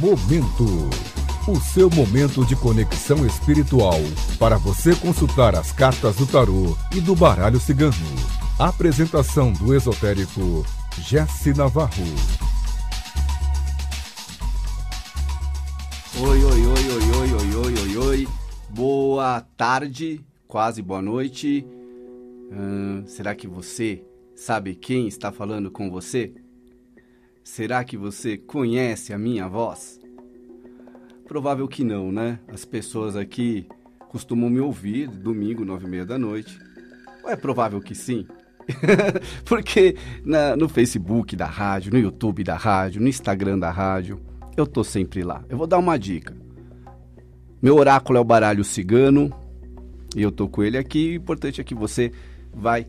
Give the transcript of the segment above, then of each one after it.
Momento. O seu momento de conexão espiritual para você consultar as cartas do tarô e do baralho cigano. Apresentação do esotérico Jesse Navarro. Oi, oi, oi, oi, oi, oi, oi, oi, oi. Boa tarde, quase boa noite. Hum, será que você sabe quem está falando com você? Será que você conhece a minha voz? Provável que não, né? As pessoas aqui costumam me ouvir domingo, nove e meia da noite. Ou é provável que sim? Porque na, no Facebook da rádio, no YouTube da rádio, no Instagram da rádio, eu tô sempre lá. Eu vou dar uma dica. Meu oráculo é o baralho cigano e eu tô com ele aqui. O importante é que você vai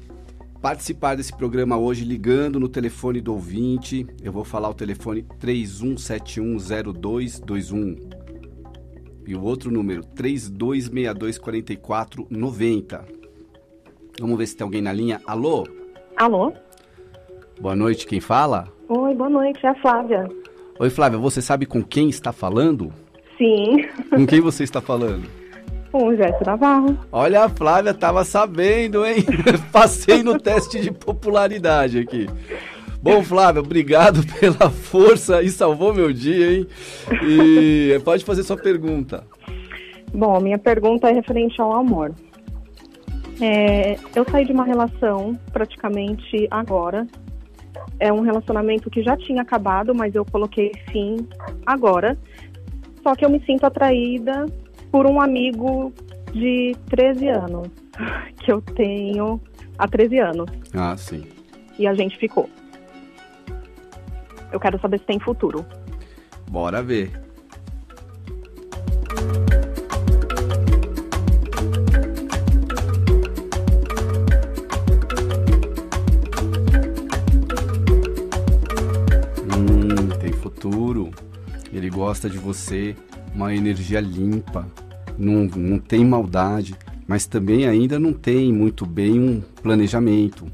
participar desse programa hoje ligando no telefone do ouvinte. Eu vou falar o telefone 31710221 e o outro número 32624490. Vamos ver se tem alguém na linha. Alô? Alô? Boa noite, quem fala? Oi, boa noite, é a Flávia. Oi, Flávia, você sabe com quem está falando? Sim, Com quem você está falando? Com o Jéssica Navarro. Olha, a Flávia tava sabendo, hein? Passei no teste de popularidade aqui. Bom, Flávia, obrigado pela força e salvou meu dia, hein? E pode fazer sua pergunta. Bom, minha pergunta é referente ao amor. É, eu saí de uma relação praticamente agora. É um relacionamento que já tinha acabado, mas eu coloquei fim agora. Só que eu me sinto atraída por um amigo de 13 anos, que eu tenho há 13 anos. Ah, sim. E a gente ficou. Eu quero saber se tem futuro. Bora ver. Hum, tem futuro. Ele gosta de você, uma energia limpa, não, não tem maldade, mas também ainda não tem muito bem um planejamento.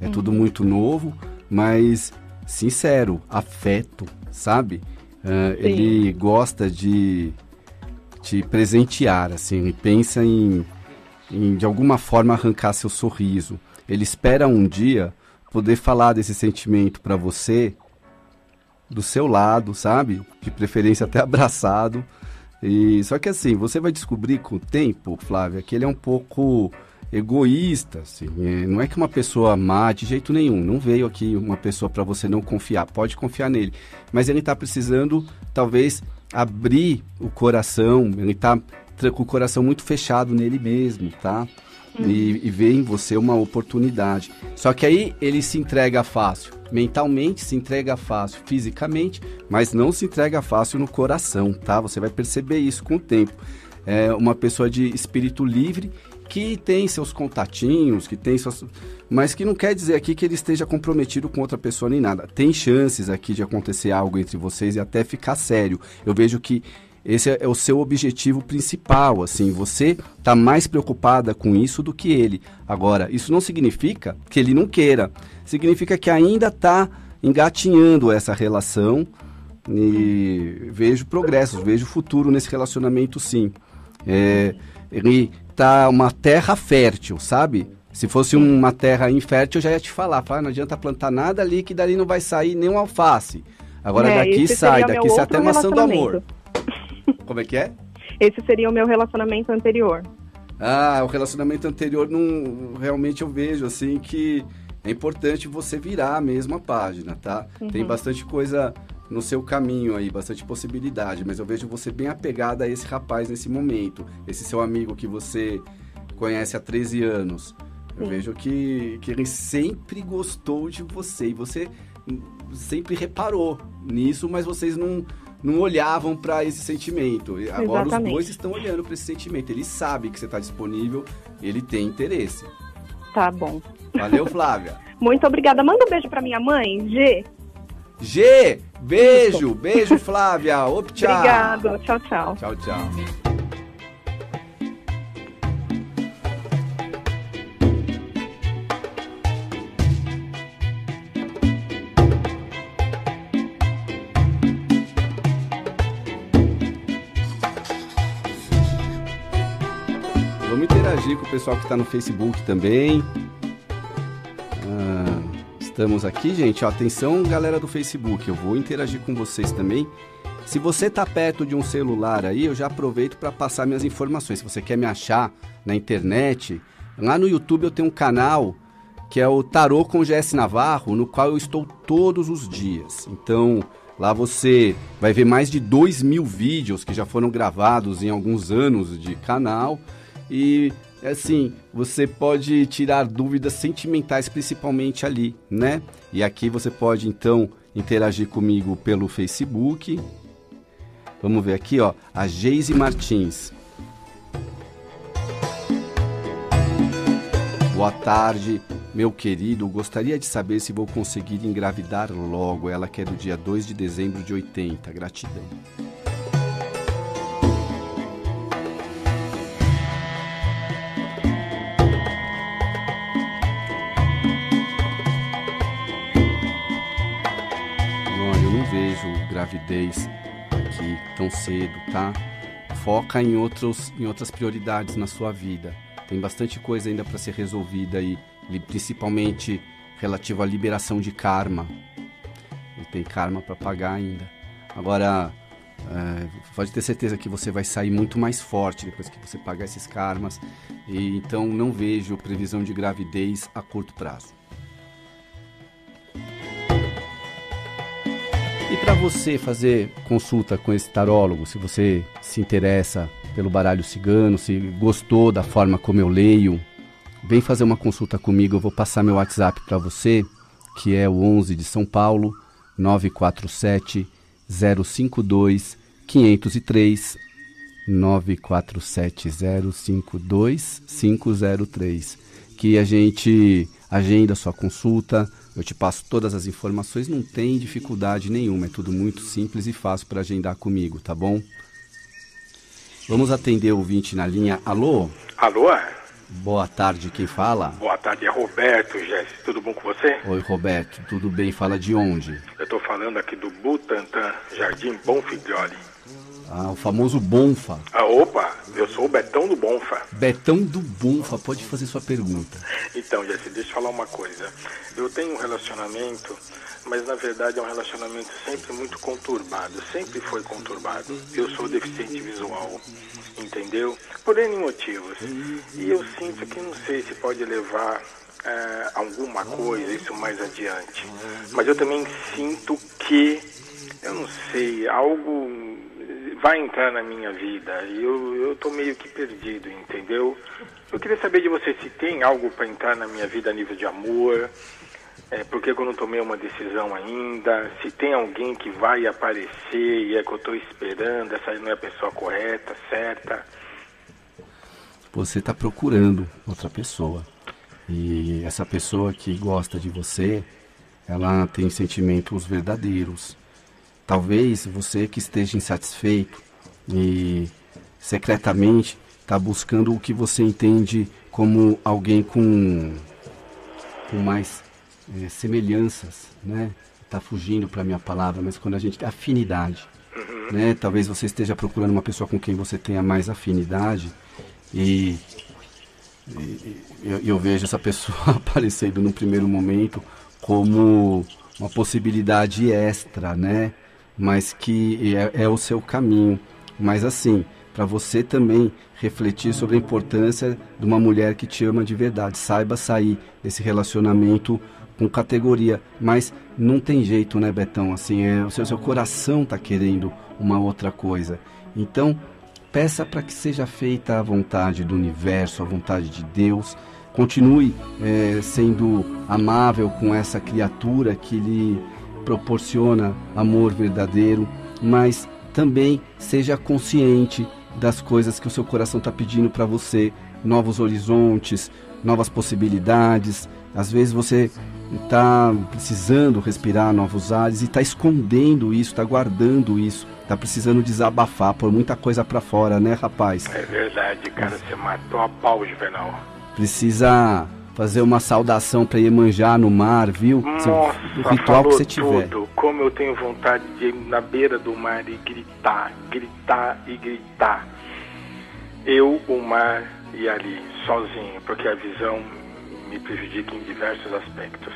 É tudo muito novo, mas sincero, afeto, sabe? Sim. ele gosta de te presentear, assim, ele pensa em, em de alguma forma arrancar seu sorriso. Ele espera um dia poder falar desse sentimento para você do seu lado, sabe? De preferência até abraçado. E só que assim, você vai descobrir com o tempo, Flávia, que ele é um pouco egoísta, assim. É, não é que uma pessoa má de jeito nenhum. Não veio aqui uma pessoa para você não confiar. Pode confiar nele, mas ele está precisando, talvez, abrir o coração. Ele está com o coração muito fechado nele mesmo, tá? E, e vê em você uma oportunidade. Só que aí ele se entrega fácil. Mentalmente se entrega fácil, fisicamente, mas não se entrega fácil no coração, tá? Você vai perceber isso com o tempo. É uma pessoa de espírito livre que tem seus contatinhos, que tem suas. Mas que não quer dizer aqui que ele esteja comprometido com outra pessoa nem nada. Tem chances aqui de acontecer algo entre vocês e até ficar sério. Eu vejo que esse é o seu objetivo principal, assim, você está mais preocupada com isso do que ele. Agora, isso não significa que ele não queira, significa que ainda está engatinhando essa relação e vejo progressos, vejo futuro nesse relacionamento sim. É, ele tá uma terra fértil, sabe? Se fosse uma terra infértil, eu já ia te falar, falar, não adianta plantar nada ali que dali não vai sair nem um alface. Agora É, daqui sai, daqui sai até maçã do amor. Como é que é? Esse seria o meu relacionamento anterior. Ah, o relacionamento anterior não realmente eu vejo assim que é importante você virar a mesma página, tá? Tem bastante coisa no seu caminho aí, bastante possibilidade, mas eu vejo você bem apegada a esse rapaz nesse momento, esse seu amigo que você conhece há 13 anos. Eu Sim. vejo que, que ele sempre gostou de você e você sempre reparou nisso, mas vocês não, não olhavam para esse sentimento. Agora os Exatamente. dois estão olhando para esse sentimento. Ele sabe que você está disponível, ele tem interesse. Tá bom. Valeu, Flávia. Muito obrigada. Manda um beijo pra minha mãe, G. G, beijo, beijo, Flávia. Op, tchau. Obrigado. Tchau, tchau. Tchau, tchau. Pessoal que está no Facebook também. Ah, estamos aqui, gente. Ó, atenção, galera do Facebook. Eu vou interagir com vocês também. Se você está perto de um celular aí, eu já aproveito para passar minhas informações. Se você quer me achar na internet, lá no YouTube eu tenho um canal que é o Tarô com GS Navarro, no qual eu estou todos os dias. Então, lá você vai ver mais de 2 mil vídeos que já foram gravados em alguns anos de canal. E assim, você pode tirar dúvidas sentimentais principalmente ali, né? E aqui você pode então interagir comigo pelo Facebook. Vamos ver aqui, ó, a Geise Martins. Boa tarde, meu querido. Gostaria de saber se vou conseguir engravidar logo. Ela quer do dia 2 de dezembro de 80. Gratidão. Gravidez aqui tão cedo, tá? Foca em, outros, em outras prioridades na sua vida. Tem bastante coisa ainda para ser resolvida aí, principalmente relativo à liberação de karma. E tem karma para pagar ainda. Agora, é, pode ter certeza que você vai sair muito mais forte depois que você pagar esses karmas. E então não vejo previsão de gravidez a curto prazo. E para você fazer consulta com esse tarólogo, se você se interessa pelo baralho cigano, se gostou da forma como eu leio, vem fazer uma consulta comigo. Eu vou passar meu WhatsApp para você, que é o 11 de São Paulo, 947 052 503 947 052 503, que a gente agenda sua consulta eu te passo todas as informações, não tem dificuldade nenhuma, é tudo muito simples e fácil para agendar comigo, tá bom? Vamos atender o ouvinte na linha. Alô? Alô? Boa tarde, quem fala? Boa tarde, é Roberto, Jesse. Tudo bom com você? Oi, Roberto, tudo bem? Fala de onde? Eu estou falando aqui do Butantã, Jardim Bonfiglioli. Ah, o famoso Bonfa. Ah, opa, eu sou o Betão do Bonfa. Betão do Bonfa, pode fazer sua pergunta. Então, Jesse, deixa eu falar uma coisa. Eu tenho um relacionamento, mas na verdade é um relacionamento sempre muito conturbado, sempre foi conturbado. Eu sou deficiente visual, entendeu? Por N motivos. E eu sinto que não sei se pode levar é, alguma coisa, isso mais adiante. Mas eu também sinto que, eu não sei, algo vai entrar na minha vida e eu, tô meio que perdido, entendeu? Eu queria saber de você se tem algo para entrar na minha vida a nível de amor, é, porque eu não tomei uma decisão ainda, se tem alguém que vai aparecer e é que eu estou esperando, essa não é a pessoa correta, certa. Você está procurando outra pessoa. E essa pessoa que gosta de você, ela tem sentimentos verdadeiros. Talvez você que esteja insatisfeito e secretamente está buscando o que você entende como alguém com, com mais é, semelhanças, né? Está fugindo para a minha palavra, mas quando a gente tem afinidade, né? Talvez você esteja procurando uma pessoa com quem você tenha mais afinidade e, e eu, eu vejo essa pessoa aparecendo no primeiro momento como uma possibilidade extra, né? Mas que é, é o seu caminho. Mas assim, para você também refletir sobre a importância de uma mulher que te ama de verdade. Saiba sair desse relacionamento com categoria, mas não tem jeito, né, Betão? Assim, é, o seu, seu coração tá querendo uma outra coisa. Então, peça para que seja feita a vontade do universo, a vontade de Deus. Continue é, sendo amável com essa criatura que lhe proporciona amor verdadeiro, mas também seja consciente das coisas que o seu coração está pedindo para você, novos horizontes, novas possibilidades. Às vezes você está precisando respirar novos ares e está escondendo isso, está guardando isso, está precisando desabafar, por muita coisa para fora, né, rapaz? É verdade, cara, você matou a pau, Juvenal. Precisa fazer uma saudação para Iemanjá no mar, viu? Nossa, o ritual que você tiver. Tudo. Como eu tenho vontade de ir na beira do mar e gritar, gritar e gritar. Eu, o mar e ali, sozinho, porque a visão me prejudica em diversos aspectos.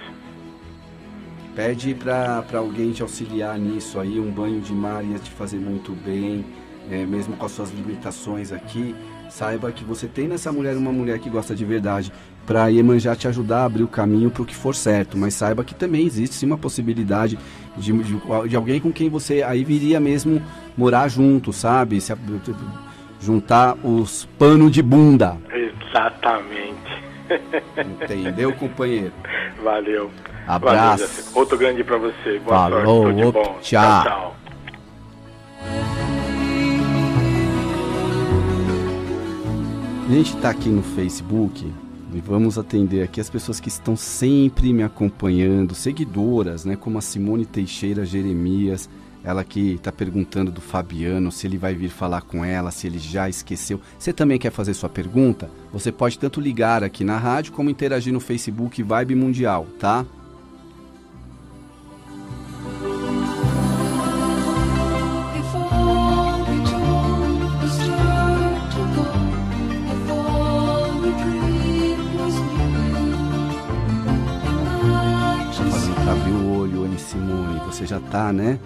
Pede para alguém te auxiliar nisso aí, um banho de mar ia te fazer muito bem, é, mesmo com as suas limitações aqui. Saiba que você tem nessa mulher uma mulher que gosta de verdade, para Iemanjá te ajudar a abrir o caminho para o que for certo. Mas saiba que também existe sim uma possibilidade de, de, de, alguém com quem você aí viria mesmo morar junto, sabe? Se, juntar os panos de bunda. Exatamente. Entendeu, companheiro? Valeu. Abraço. Valeu, Outro grande para você. Boa Falou, sorte. Tudo de bom. tchau. tchau, tchau. A gente está aqui no Facebook e vamos atender aqui as pessoas que estão sempre me acompanhando, seguidoras, né? Como a Simone Teixeira Jeremias, ela que está perguntando do Fabiano se ele vai vir falar com ela, se ele já esqueceu. Você também quer fazer sua pergunta? Você pode tanto ligar aqui na rádio como interagir no Facebook Vibe Mundial, tá? Tá, né?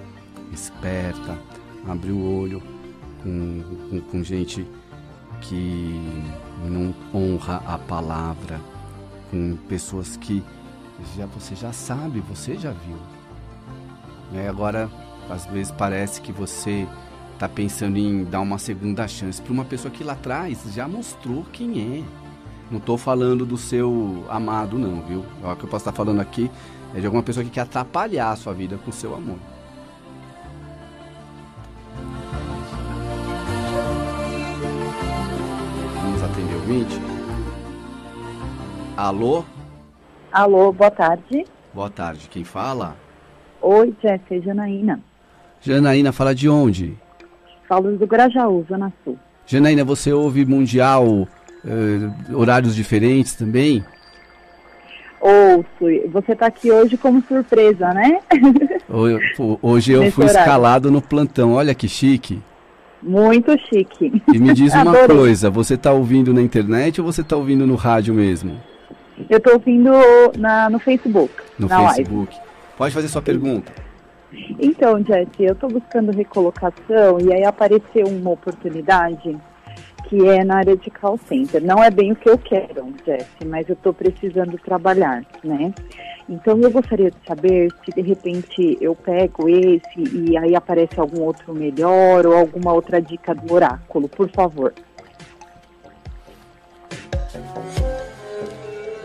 Esperta, abre o olho com, com, com gente que não honra a palavra, com pessoas que já você já sabe, você já viu. E agora, às vezes parece que você está pensando em dar uma segunda chance para uma pessoa que lá atrás já mostrou quem é. Não estou falando do seu amado, não, viu? O que eu posso estar falando aqui é de alguma pessoa que quer atrapalhar a sua vida com o seu amor. Vamos atender o 20? Alô? Alô, boa tarde. Boa tarde, quem fala? Oi, Jéssica, é Janaína. Janaína, fala de onde? Falo do Grajaú, Zona Sul. Janaína, você ouve Mundial, eh, horários diferentes também? Ouço. Você está aqui hoje como surpresa, né? Hoje eu fui escalado no plantão, olha que chique. Muito chique. E me diz uma coisa, você está ouvindo na internet ou você está ouvindo no rádio mesmo? Eu estou ouvindo na, no Facebook, No na live. Facebook? Pode fazer sua pergunta. Então, Jess, eu estou buscando recolocação e aí apareceu uma oportunidade que é na área de call center. Não é bem o que eu quero, Jess, mas eu estou precisando trabalhar, né? Então eu gostaria de saber se de repente eu pego esse e aí aparece algum outro melhor ou alguma outra dica do oráculo, por favor.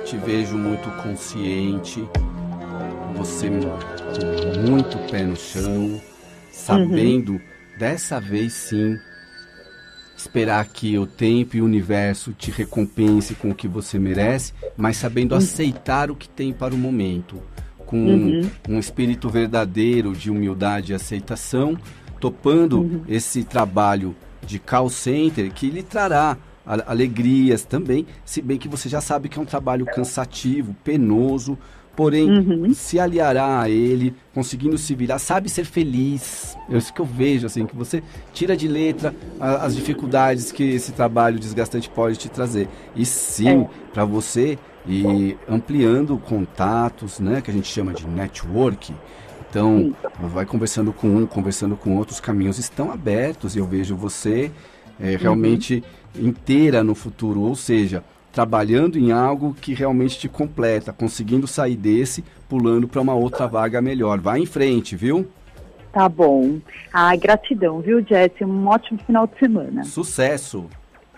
Te vejo muito consciente, você com muito pé no chão, sabendo dessa vez sim esperar que o tempo e o universo te recompense com o que você merece, mas sabendo aceitar o que tem para o momento, com Uhum. um espírito verdadeiro de humildade e aceitação, topando esse trabalho de call center que lhe trará alegrias também, se bem que você já sabe que é um trabalho cansativo, penoso, porém Uhum. se aliará a ele, conseguindo se virar, sabe ser feliz. É isso que eu vejo, assim, que você tira de letra a- as dificuldades que esse trabalho desgastante pode te trazer. E sim, É. para você ir ampliando contatos, né, que a gente chama de network. Então, vai conversando com um, conversando com outro, os caminhos estão abertos e eu vejo você é, realmente inteira no futuro, ou seja, trabalhando em algo que realmente te completa, conseguindo sair desse, pulando para uma outra vaga melhor. Vai em frente, viu? Tá bom. Ai, gratidão, viu, Jess? Um ótimo final de semana. Sucesso!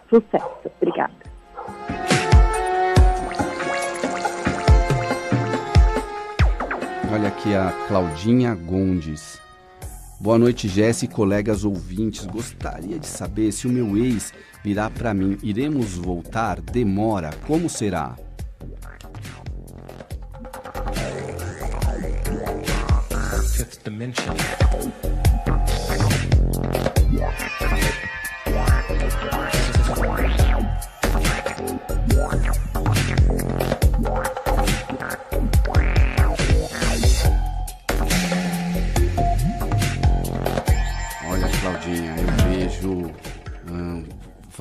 Sucesso. Obrigada. Olha aqui a Claudinha Gondes. Boa noite, Jesse e colegas ouvintes. Gostaria de saber se o meu ex virá para mim. Iremos voltar? Demora? Como será? Fifth dimension.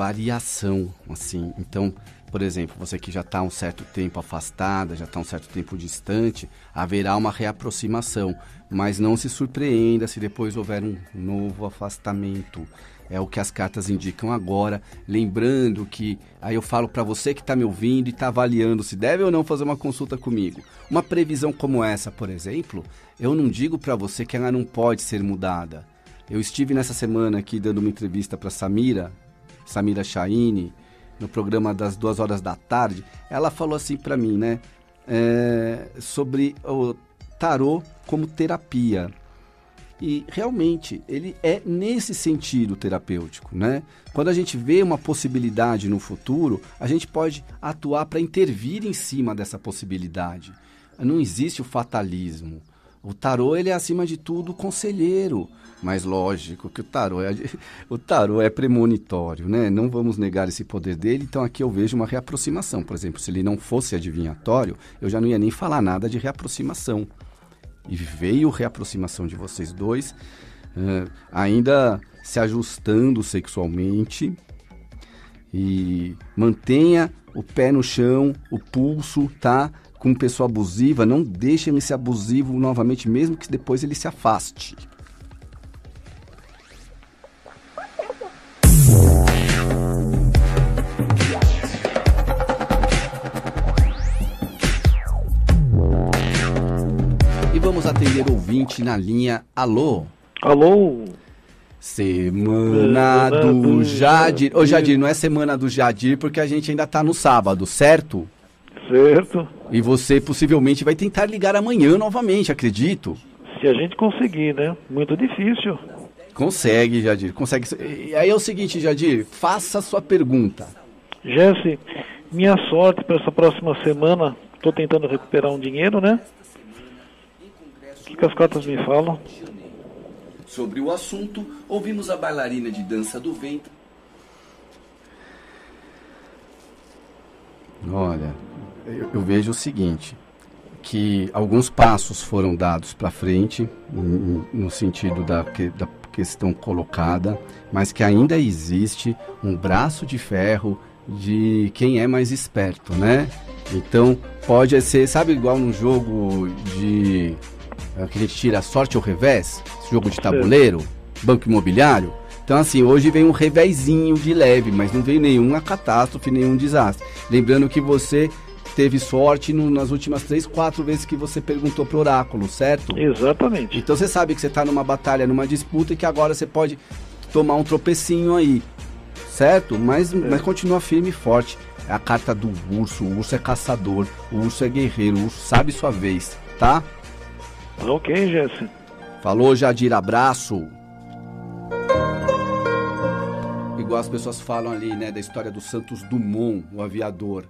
Variação, assim. Então, por exemplo, você que já está um certo tempo afastada, já está um certo tempo distante, haverá uma reaproximação. Mas não se surpreenda se depois houver um novo afastamento. É o que as cartas indicam agora. Lembrando que, aí eu falo para você que está me ouvindo e está avaliando se deve ou não fazer uma consulta comigo. Uma previsão como essa, por exemplo, eu não digo para você que ela não pode ser mudada. Eu estive nessa semana aqui dando uma entrevista para Samira, Samira Shaini, no programa das duas horas da tarde. Ela falou assim para mim, né? É, sobre o tarô como terapia. E realmente ele é nesse sentido terapêutico, né? Quando a gente vê uma possibilidade no futuro, a gente pode atuar para intervir em cima dessa possibilidade. Não existe o fatalismo. O tarô ele é acima de tudo conselheiro, mas lógico que o tarô é o tarô é premonitório, né? Não vamos negar esse poder dele. Então aqui eu vejo uma reaproximação. Por exemplo, se ele não fosse adivinhatório, eu já não ia nem falar nada de reaproximação e veio reaproximação de vocês dois, uh, ainda se ajustando sexualmente e mantenha o pé no chão, o pulso, tá? Com pessoa abusiva, não deixe ele ser abusivo novamente, mesmo que depois ele se afaste. vamos atender ouvinte na linha. Alô? Alô? Semana do Jadir. Ô Jadir, não é semana do Jadir porque a gente ainda tá no sábado, certo? Certo. E você possivelmente vai tentar ligar amanhã novamente, acredito. Se a gente conseguir, né? Muito difícil. Consegue, Jadir, consegue. E aí é o seguinte, Jadir, faça a sua pergunta. Jesse, minha sorte para essa próxima semana, estou tentando recuperar um dinheiro, né? que, que as cartas me falam? Sobre o assunto, ouvimos a bailarina de dança do vento. Olha, eu, eu vejo o seguinte, que alguns passos foram dados para frente, no sentido da, da questão colocada, mas que ainda existe um braço de ferro de quem é mais esperto, né? Então, pode ser, sabe, igual num jogo de é que a gente tira sorte ou revés, jogo de tabuleiro, banco imobiliário. Então, assim, hoje vem um revézinho de leve, mas não veio nenhuma catástrofe, nenhum desastre. Lembrando que você teve sorte no, nas últimas três, quatro vezes que você perguntou pro oráculo, certo? Exatamente. Então você sabe que você está numa batalha, numa disputa e que agora você pode tomar um tropecinho aí, certo? Mas, é. mas continua firme e forte. É a carta do urso, o urso é caçador, o urso é guerreiro, o urso sabe sua vez, tá? Ok, Jesse. Falou, Jadir, abraço. Igual as pessoas falam ali, né, da história do Santos Dumont, o aviador,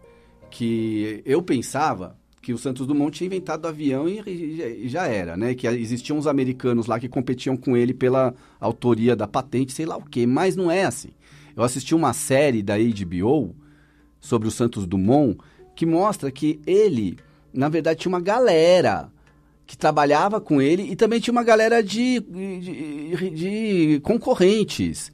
que eu pensava que o Santos Dumont tinha inventado o avião e, já era, né? Que existiam uns americanos lá que competiam com ele pela autoria da patente, sei lá o quê, mas não é assim. Eu assisti uma série da HBO sobre o Santos Dumont que mostra que ele, na verdade, tinha uma galera que trabalhava com ele e também tinha uma galera de, de, de concorrentes,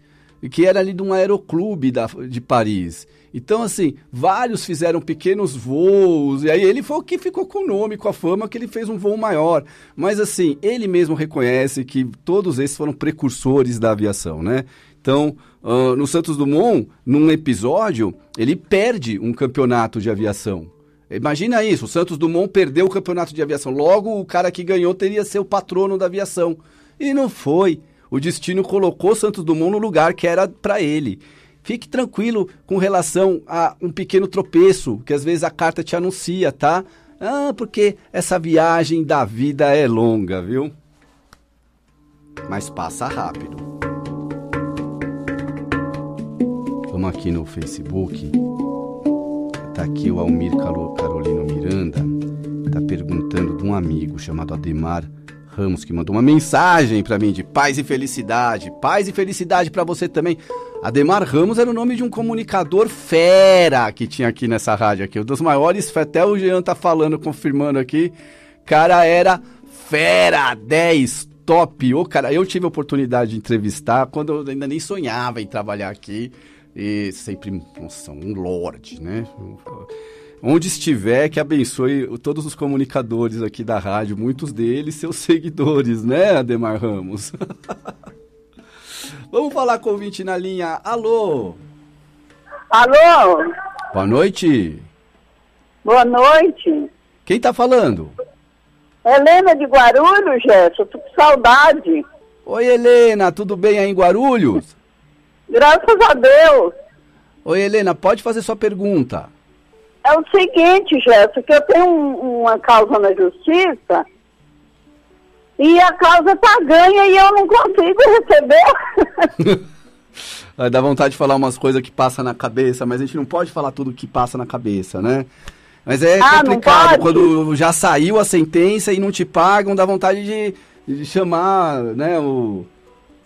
que era ali de um aeroclube da, de Paris. Então, assim, vários fizeram pequenos voos, e aí ele foi o que ficou com o nome, com a fama, que ele fez um voo maior. Mas, assim, ele mesmo reconhece que todos esses foram precursores da aviação, né? Então, uh, no Santos Dumont, num episódio, ele perde um campeonato de aviação. Imagina isso, o Santos Dumont perdeu o campeonato de aviação. Logo, o cara que ganhou teria ser o patrono da aviação. E não foi. O destino colocou Santos Dumont no lugar que era para ele. Fique tranquilo com relação a um pequeno tropeço, que às vezes a carta te anuncia, tá? Ah, porque essa viagem da vida é longa, viu? Mas passa rápido. Vamos aqui no Facebook. Tá aqui o Almir Carolino Miranda, tá perguntando de um amigo chamado Ademar Ramos que mandou uma mensagem para mim de paz e felicidade. Paz e felicidade para você também. Ademar Ramos era o nome de um comunicador fera que tinha aqui nessa rádio aqui, um dos maiores, até o Jean tá falando, confirmando aqui. Cara era fera, 10 top. Ô, cara, eu tive a oportunidade de entrevistar quando eu ainda nem sonhava em trabalhar aqui E sempre, nossa, um lorde, né? Onde estiver, que abençoe todos os comunicadores aqui da rádio, muitos deles seus seguidores, né, Ademar Ramos? Vamos falar com o ouvinte na linha. Alô? Alô? Boa noite. Boa noite. Quem tá falando? Helena de Guarulhos, Gerson. Tô com saudade. Oi, Helena, tudo bem aí em Guarulhos? Graças a Deus. Oi, Helena, pode fazer sua pergunta. É o seguinte, Gerson, que eu tenho um- uma causa na justiça e a causa tá ganha e eu não consigo receber. Vai dar vontade de falar umas coisas que passa na cabeça, mas a gente não pode falar tudo que passa na cabeça, né? Mas é Ah, complicado, quando já saiu a sentença e não te pagam, dá vontade de, de chamar, né, o,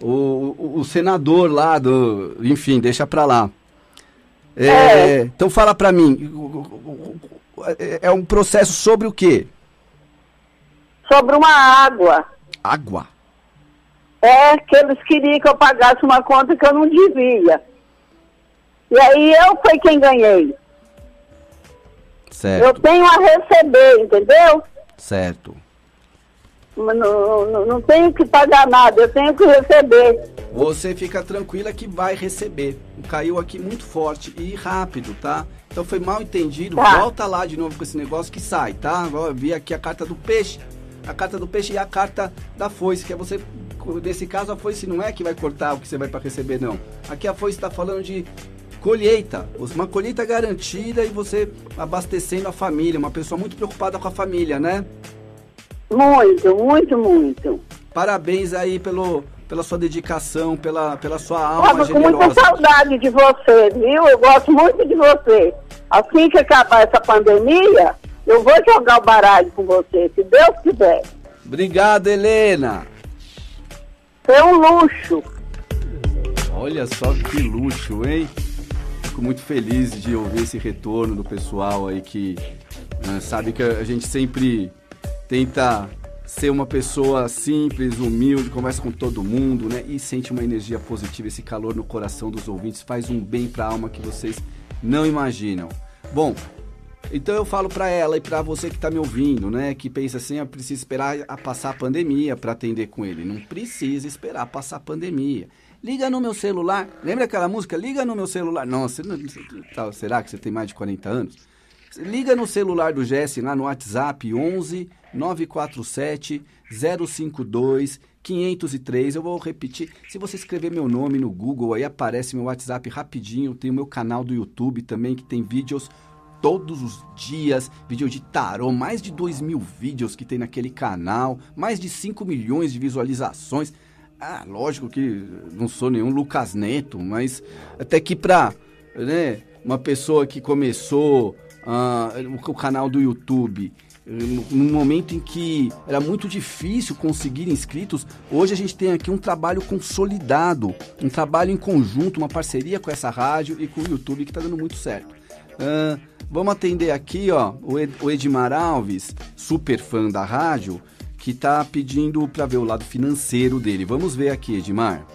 o, o- o senador lá do... Enfim, deixa pra lá. É, É. Então fala pra mim, é- um processo sobre o quê? Sobre uma água. Água. É que eles queriam que eu pagasse uma conta que eu não devia. E aí eu fui quem ganhei. Eu Certo, tenho a receber, entendeu? certo. Não, não, não tenho que pagar nada, eu tenho que receber. Você fica tranquila que vai receber. Caiu aqui muito forte e rápido, tá? Então foi mal entendido. Tá. Volta lá de novo com esse negócio que sai, tá? Vi aqui a carta do peixe. A carta do peixe e a carta da foice, que é você. Nesse caso, a foice não é que vai cortar o que você vai para receber, não. Aqui a foice está falando de colheita. Uma colheita garantida e você abastecendo a família. Uma pessoa muito preocupada com a família, né? Muito, muito, muito. Parabéns aí pelo, pela sua dedicação, pela, pela sua alma Tava com muita generosa. saudade de você, viu? Eu gosto muito de você. Assim que acabar essa pandemia, eu vou jogar o baralho com você, se Deus quiser. Obrigado, Helena. Foi um luxo. Olha só que luxo, hein? Fico muito feliz de ouvir esse retorno do pessoal aí que né, sabe que a gente sempre tenta ser uma pessoa simples, humilde, conversa com todo mundo, né? E sente uma energia positiva, esse calor no coração dos ouvintes faz um bem pra alma que vocês não imaginam. Bom, então eu falo pra ela e pra você que tá me ouvindo, né, que pensa assim, eu preciso esperar a passar a pandemia pra atender com ele. Não precisa esperar passar a pandemia. Liga no meu celular. Lembra aquela música? Liga no meu celular. Nossa, não- será que você tem mais de 40 anos? Liga no celular do Jesse lá no WhatsApp 11 947 052 503. Eu vou repetir. Se você escrever meu nome no Google, aí aparece meu WhatsApp rapidinho. Tem o meu canal do YouTube também, que tem vídeos todos os dias, vídeo de tarô, mais de 2 mil vídeos que tem naquele canal, mais de 5 milhões de visualizações. Ah, lógico que não sou nenhum Lucas Neto, mas até que pra né, uma pessoa que começou ah, o canal do YouTube no momento em que era muito difícil conseguir inscritos, hoje a gente tem aqui um trabalho consolidado, um trabalho em conjunto, uma parceria com essa rádio e com o YouTube que está dando muito certo. Ah, vamos atender aqui, ó, o Ed- o Edmar Alves, super fã da rádio, que tá pedindo para ver o lado financeiro dele. Vamos ver aqui, Edmar.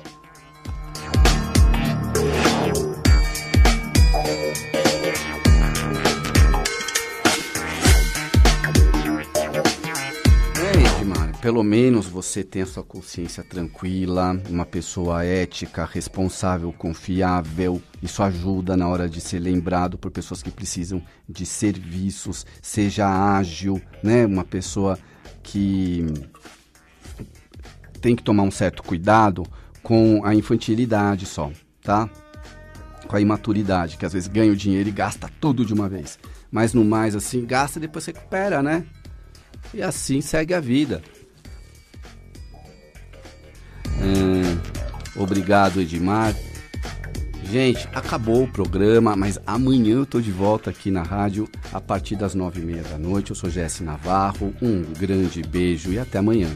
Pelo menos você tem a sua consciência tranquila, uma pessoa ética, responsável, confiável. Isso ajuda na hora de ser lembrado por pessoas que precisam de serviços, seja ágil, né? Uma pessoa que tem que tomar um certo cuidado com a infantilidade só, tá? Com a imaturidade, que às vezes ganha o dinheiro e gasta tudo de uma vez. Mas no mais, assim, gasta e depois recupera, né? E assim segue a vida. É, obrigado, Edmar. Gente, acabou o programa, mas amanhã eu tô de volta aqui na rádio a partir das nove e meia da noite. Eu sou Jesse Navarro. Um grande beijo e até amanhã.